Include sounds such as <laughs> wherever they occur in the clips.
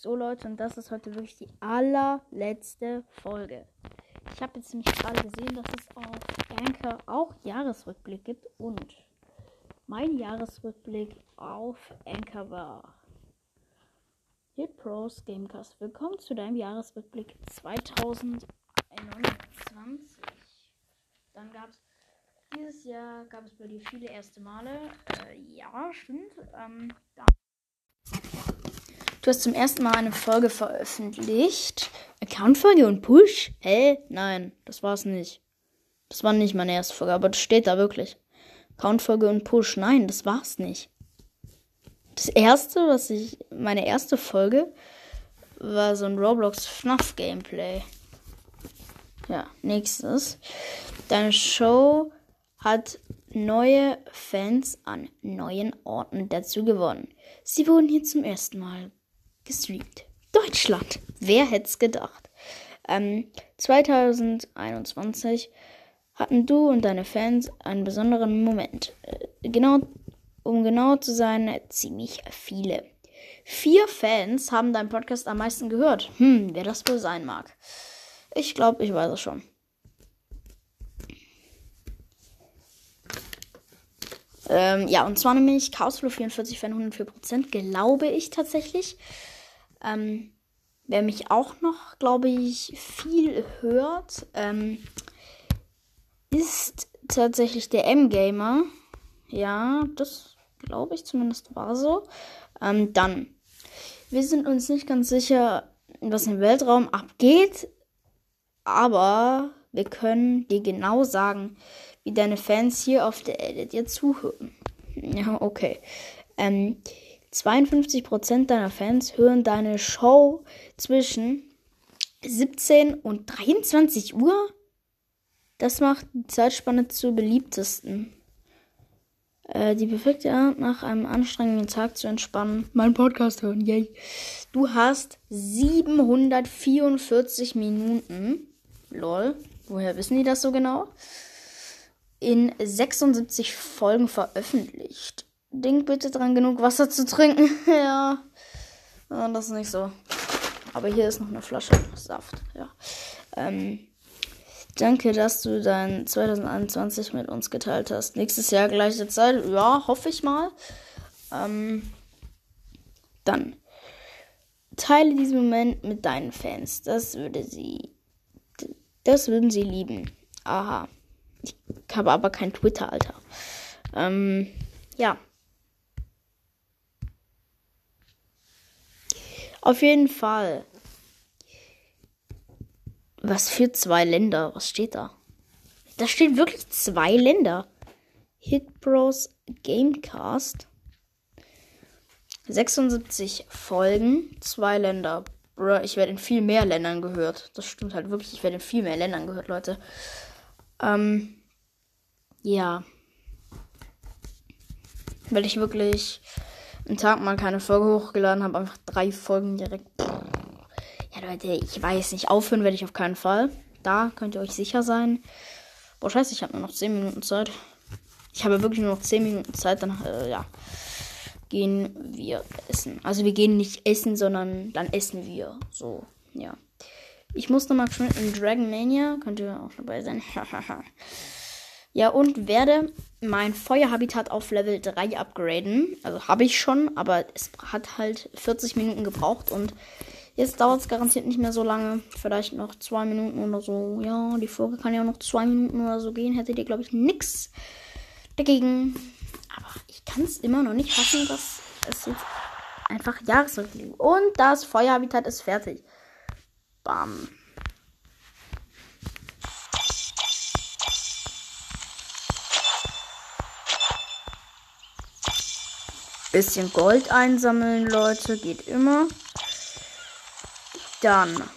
So Leute, und das ist heute wirklich die allerletzte Folge. Ich habe jetzt nämlich gerade gesehen, dass es auf Anchor auch Jahresrückblick gibt und mein Jahresrückblick auf Anchor war Hit Pros Gamecast. Willkommen zu deinem Jahresrückblick 2021. Dann gab es dieses Jahr gab es bei dir viele erste Male. Äh, ja, stimmt. Ähm, Hast zum ersten Mal eine Folge veröffentlicht. Accountfolge und Push? Hä? Nein, das war's nicht. Das war nicht meine erste Folge, aber das steht da wirklich. Accountfolge und Push? Nein, das war's nicht. Das erste, was ich. Meine erste Folge war so ein Roblox FNAF Gameplay. Ja, nächstes. Deine Show hat neue Fans an neuen Orten dazu gewonnen. Sie wurden hier zum ersten Mal gestreamt. Deutschland. Wer hätte es gedacht? Ähm, 2021 hatten du und deine Fans einen besonderen Moment. Äh, genau, um genau zu sein, ziemlich viele. Vier Fans haben deinen Podcast am meisten gehört. Hm, wer das wohl sein mag. Ich glaube, ich weiß es schon. Ähm, ja, und zwar nämlich Chaosflow 44 Fan 104%, glaube ich tatsächlich. Ähm, wer mich auch noch, glaube ich, viel hört, ähm, ist tatsächlich der M-Gamer. Ja, das glaube ich zumindest war so. Ähm, dann, wir sind uns nicht ganz sicher, was im Weltraum abgeht, aber wir können dir genau sagen, wie deine Fans hier auf der Erde dir zuhören. Ja, okay. Ähm, 52% deiner Fans hören deine Show zwischen 17 und 23 Uhr. Das macht die Zeitspanne zur beliebtesten. Äh, die perfekte Art, nach einem anstrengenden Tag zu entspannen. Mein Podcast hören, yay. Du hast 744 Minuten. Lol. Woher wissen die das so genau? In 76 Folgen veröffentlicht. Denk bitte dran, genug Wasser zu trinken. <laughs> ja. Das ist nicht so. Aber hier ist noch eine Flasche Saft. Ja. Ähm, danke, dass du dein 2021 mit uns geteilt hast. Nächstes Jahr gleiche Zeit. Ja, hoffe ich mal. Ähm, dann. Teile diesen Moment mit deinen Fans. Das würde sie. Das würden sie lieben. Aha. Ich habe aber kein Twitter, Alter. Ähm, ja. Auf jeden Fall. Was für zwei Länder? Was steht da? Da stehen wirklich zwei Länder. Hit Bros Gamecast. 76 Folgen, zwei Länder. Bruh, ich werde in viel mehr Ländern gehört. Das stimmt halt wirklich. Ich werde in viel mehr Ländern gehört, Leute. Ähm, ja. Weil ich wirklich einen Tag mal keine Folge hochgeladen habe, einfach drei Folgen direkt. Ja, Leute, ich weiß nicht. Aufhören werde ich auf keinen Fall. Da könnt ihr euch sicher sein. Boah, scheiße, ich habe nur noch 10 Minuten Zeit. Ich habe wirklich nur noch 10 Minuten Zeit, dann, äh, ja, gehen wir essen. Also wir gehen nicht essen, sondern dann essen wir. So, ja. Ich muss nochmal schnell in Dragon Mania. Könnt ihr auch dabei sein. <laughs> Ja, und werde mein Feuerhabitat auf Level 3 upgraden. Also habe ich schon, aber es hat halt 40 Minuten gebraucht und jetzt dauert es garantiert nicht mehr so lange. Vielleicht noch zwei Minuten oder so. Ja, die Folge kann ja noch zwei Minuten oder so gehen. Hättet ihr, glaube ich, nichts dagegen. Aber ich kann es immer noch nicht fassen, dass es jetzt einfach Jahresrückblick. Und das Feuerhabitat ist fertig. Bam. Bisschen Gold einsammeln, Leute. Geht immer. Dann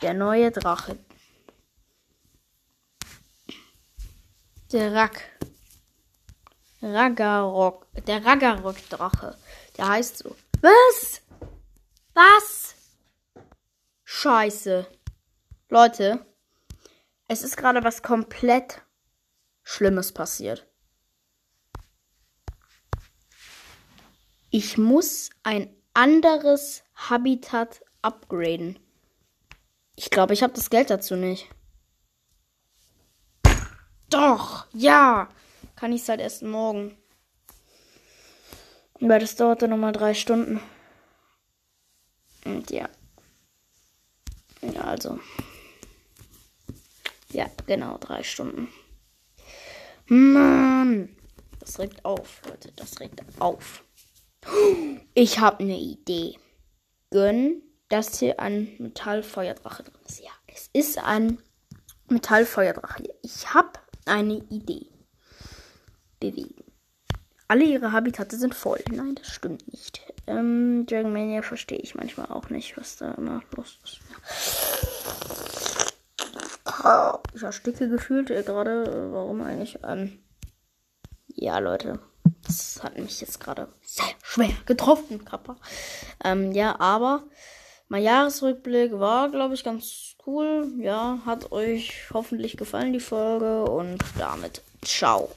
der neue Drache. Der Rack. Ragarok. Der Ragarok-Drache. Der heißt so. Was? Was? Scheiße. Leute, es ist gerade was komplett Schlimmes passiert. Ich muss ein anderes Habitat upgraden. Ich glaube, ich habe das Geld dazu nicht. Doch, ja. Kann ich seit erst morgen. Weil das dauerte nochmal drei Stunden. Und ja. Ja, also. Ja, genau, drei Stunden. Mann. Das regt auf, Leute. Das regt auf. Ich habe eine Idee. Gönn, dass hier ein Metallfeuerdrache drin ist. Ja, es ist ein Metallfeuerdrache. Ich habe eine Idee. Bewegen. Alle ihre Habitate sind voll. Nein, das stimmt nicht. Ähm, Dragonmania verstehe ich manchmal auch nicht, was da immer los ist. Ich ersticke gefühlt äh, gerade. Warum eigentlich? Ähm, ja, Leute. Hat mich jetzt gerade sehr schwer getroffen, Kappa. Ähm, ja, aber mein Jahresrückblick war, glaube ich, ganz cool. Ja, hat euch hoffentlich gefallen, die Folge. Und damit ciao.